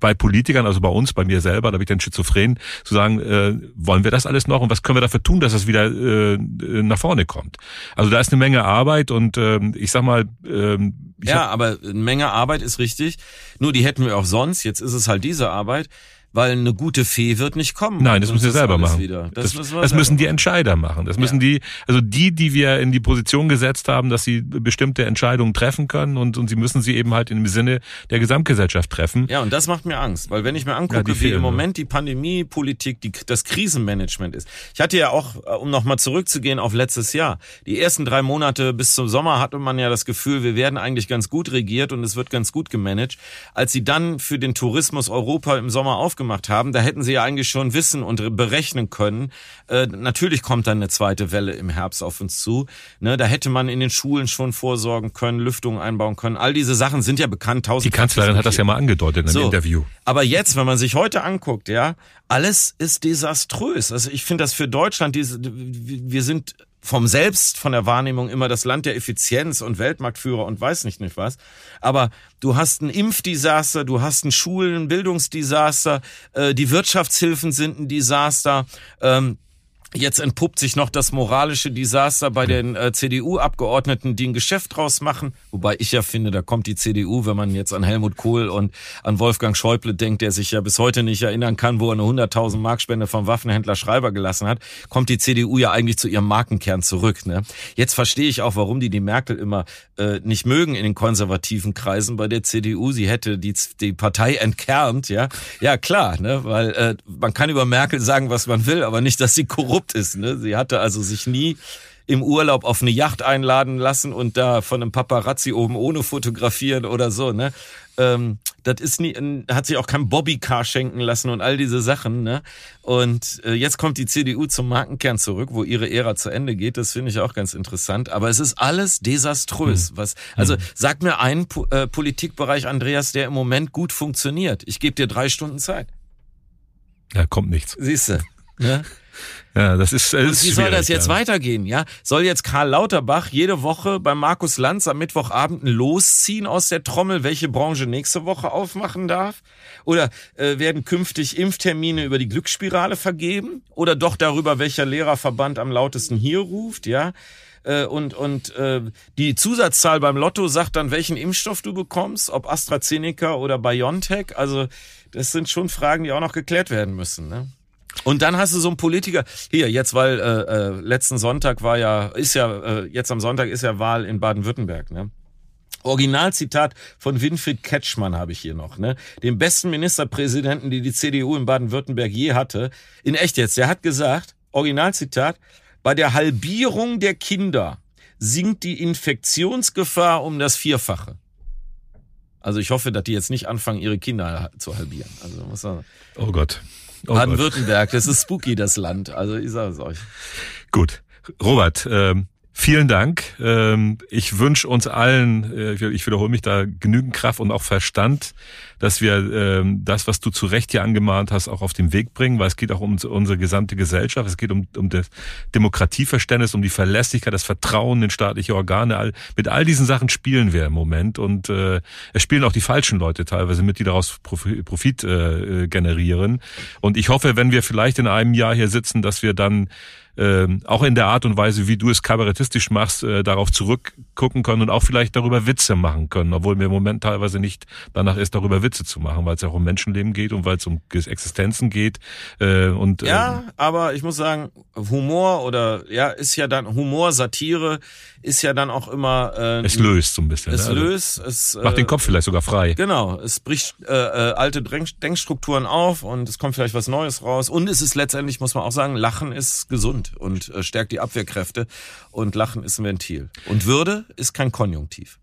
bei Politikern, also bei uns, bei mir selber, da bin ich dann schizophren, zu sagen, äh, wollen wir das alles noch und was können wir dafür tun, dass das wieder äh, nach vorne kommt. Also da ist eine Menge Arbeit und äh, ich sag mal, äh, ja, aber eine Menge Arbeit ist richtig. Nur die hätten wir auch sonst. Jetzt ist es halt diese Arbeit weil eine gute Fee wird nicht kommen. Nein, das müssen wir selber machen. Das, das, müssen, das müssen die Entscheider machen. Das müssen ja. die, also die, die wir in die Position gesetzt haben, dass sie bestimmte Entscheidungen treffen können und, und sie müssen sie eben halt im Sinne der Gesamtgesellschaft treffen. Ja, und das macht mir Angst, weil wenn ich mir angucke, ja, wie im Moment die Pandemiepolitik, die, das Krisenmanagement ist. Ich hatte ja auch, äh, um nochmal zurückzugehen auf letztes Jahr, die ersten drei Monate bis zum Sommer hatte man ja das Gefühl, wir werden eigentlich ganz gut regiert und es wird ganz gut gemanagt. Als sie dann für den Tourismus Europa im Sommer aufgemacht haben, da hätten sie ja eigentlich schon wissen und berechnen können. Äh, natürlich kommt dann eine zweite Welle im Herbst auf uns zu. Ne, da hätte man in den Schulen schon vorsorgen können, Lüftungen einbauen können. All diese Sachen sind ja bekannt. Die Kanzlerin hat das ja mal angedeutet in einem so, Interview. Aber jetzt, wenn man sich heute anguckt, ja, alles ist desaströs. Also ich finde das für Deutschland, diese, wir sind vom Selbst, von der Wahrnehmung immer das Land der Effizienz und Weltmarktführer und weiß nicht nicht was. Aber du hast ein Impfdesaster, du hast ein Schulen, Bildungsdesaster, äh, die Wirtschaftshilfen sind ein Desaster. Ähm, Jetzt entpuppt sich noch das moralische Desaster bei den äh, CDU-Abgeordneten, die ein Geschäft draus machen. Wobei ich ja finde, da kommt die CDU, wenn man jetzt an Helmut Kohl und an Wolfgang Schäuble denkt, der sich ja bis heute nicht erinnern kann, wo er eine 100.000 Markspende vom Waffenhändler Schreiber gelassen hat, kommt die CDU ja eigentlich zu ihrem Markenkern zurück. Ne? Jetzt verstehe ich auch, warum die die Merkel immer äh, nicht mögen in den konservativen Kreisen bei der CDU. Sie hätte die, die Partei entkernt, ja. Ja, klar, ne? weil äh, man kann über Merkel sagen, was man will, aber nicht, dass sie korrupt korrupt ist. Ne? Sie hatte also sich nie im Urlaub auf eine Yacht einladen lassen und da von einem Paparazzi oben ohne fotografieren oder so. Ne? Ähm, das ist nie, hat sich auch kein Bobbycar schenken lassen und all diese Sachen. Ne? Und äh, jetzt kommt die CDU zum Markenkern zurück, wo ihre Ära zu Ende geht. Das finde ich auch ganz interessant. Aber es ist alles desaströs. Mhm. Was, also mhm. sag mir einen po äh, Politikbereich, Andreas, der im Moment gut funktioniert. Ich gebe dir drei Stunden Zeit. Ja, kommt nichts. Siehst du. Ne? Ja, das ist, das ist Wie soll das jetzt ja. weitergehen? Ja, soll jetzt Karl Lauterbach jede Woche bei Markus Lanz am Mittwochabend losziehen aus der Trommel, welche Branche nächste Woche aufmachen darf? Oder äh, werden künftig Impftermine über die Glücksspirale vergeben? Oder doch darüber, welcher Lehrerverband am lautesten hier ruft? Ja, äh, und und äh, die Zusatzzahl beim Lotto sagt dann, welchen Impfstoff du bekommst, ob AstraZeneca oder BioNTech. Also das sind schon Fragen, die auch noch geklärt werden müssen. Ne? Und dann hast du so einen Politiker, hier, jetzt, weil äh, äh, letzten Sonntag war ja, ist ja, äh, jetzt am Sonntag ist ja Wahl in Baden-Württemberg, ne? Originalzitat von Winfried Ketschmann habe ich hier noch, ne? Dem besten Ministerpräsidenten, die die CDU in Baden-Württemberg je hatte. In echt jetzt, der hat gesagt, Originalzitat, bei der Halbierung der Kinder sinkt die Infektionsgefahr um das Vierfache. Also ich hoffe, dass die jetzt nicht anfangen, ihre Kinder zu halbieren. Also muss man Oh Gott. Oh Baden-Württemberg, das ist spooky, das Land. Also ich sage es euch. Gut. Robert, ähm, Vielen Dank. Ähm, ich wünsche uns allen, äh, ich wiederhole mich da, genügend Kraft und auch Verstand, dass wir ähm, das, was du zu Recht hier angemahnt hast, auch auf den Weg bringen, weil es geht auch um unsere gesamte Gesellschaft. Es geht um, um das Demokratieverständnis, um die Verlässlichkeit, das Vertrauen in staatliche Organe. Mit all diesen Sachen spielen wir im Moment und äh, es spielen auch die falschen Leute teilweise mit, die daraus Profit äh, generieren. Und ich hoffe, wenn wir vielleicht in einem Jahr hier sitzen, dass wir dann ähm, auch in der Art und Weise, wie du es kabarettistisch machst, äh, darauf zurückgucken können und auch vielleicht darüber Witze machen können, obwohl mir im Moment teilweise nicht danach ist, darüber Witze zu machen, weil es ja auch um Menschenleben geht und weil es um Existenzen geht. Äh, und, ja, ähm, aber ich muss sagen, Humor oder ja, ist ja dann Humor, Satire ist ja dann auch immer. Äh, es löst so ein bisschen. Es ne? Also löst. Es macht den Kopf vielleicht sogar frei. Genau, es bricht äh, äh, alte Denkstrukturen auf und es kommt vielleicht was Neues raus. Und es ist letztendlich, muss man auch sagen, Lachen ist gesund und äh, stärkt die Abwehrkräfte und Lachen ist ein Ventil. Und Würde ist kein Konjunktiv.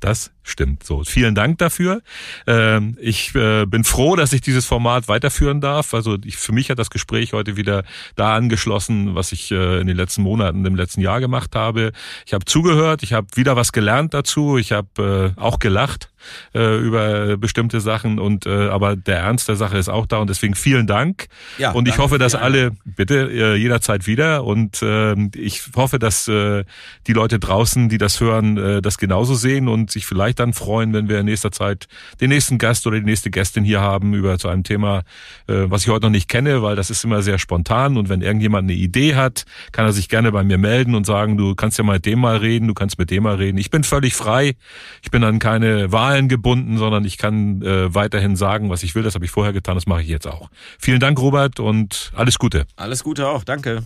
Das stimmt. So, vielen Dank dafür. Ähm, ich äh, bin froh, dass ich dieses Format weiterführen darf. Also für mich hat das Gespräch heute wieder da angeschlossen, was ich äh, in den letzten Monaten, im letzten Jahr gemacht habe. Ich habe zugehört, ich habe wieder was gelernt dazu, ich habe äh, auch gelacht äh, über bestimmte Sachen und äh, aber der Ernst der Sache ist auch da und deswegen vielen Dank. Ja, und ich hoffe, dass alle bitte äh, jederzeit wieder und äh, ich hoffe, dass äh, die Leute draußen, die das hören, äh, das genauso sehen und sich vielleicht dann freuen, wenn wir in nächster Zeit den nächsten Gast oder die nächste Gästin hier haben über zu einem Thema, äh, was ich heute noch nicht kenne, weil das ist immer sehr spontan und wenn irgendjemand eine Idee hat, kann er sich gerne bei mir melden und sagen, du kannst ja mal mit dem mal reden, du kannst mit dem mal reden. Ich bin völlig frei. Ich bin dann keine Wahl Zahlen gebunden, sondern ich kann äh, weiterhin sagen, was ich will. Das habe ich vorher getan, das mache ich jetzt auch. Vielen Dank, Robert, und alles Gute. Alles Gute auch, danke.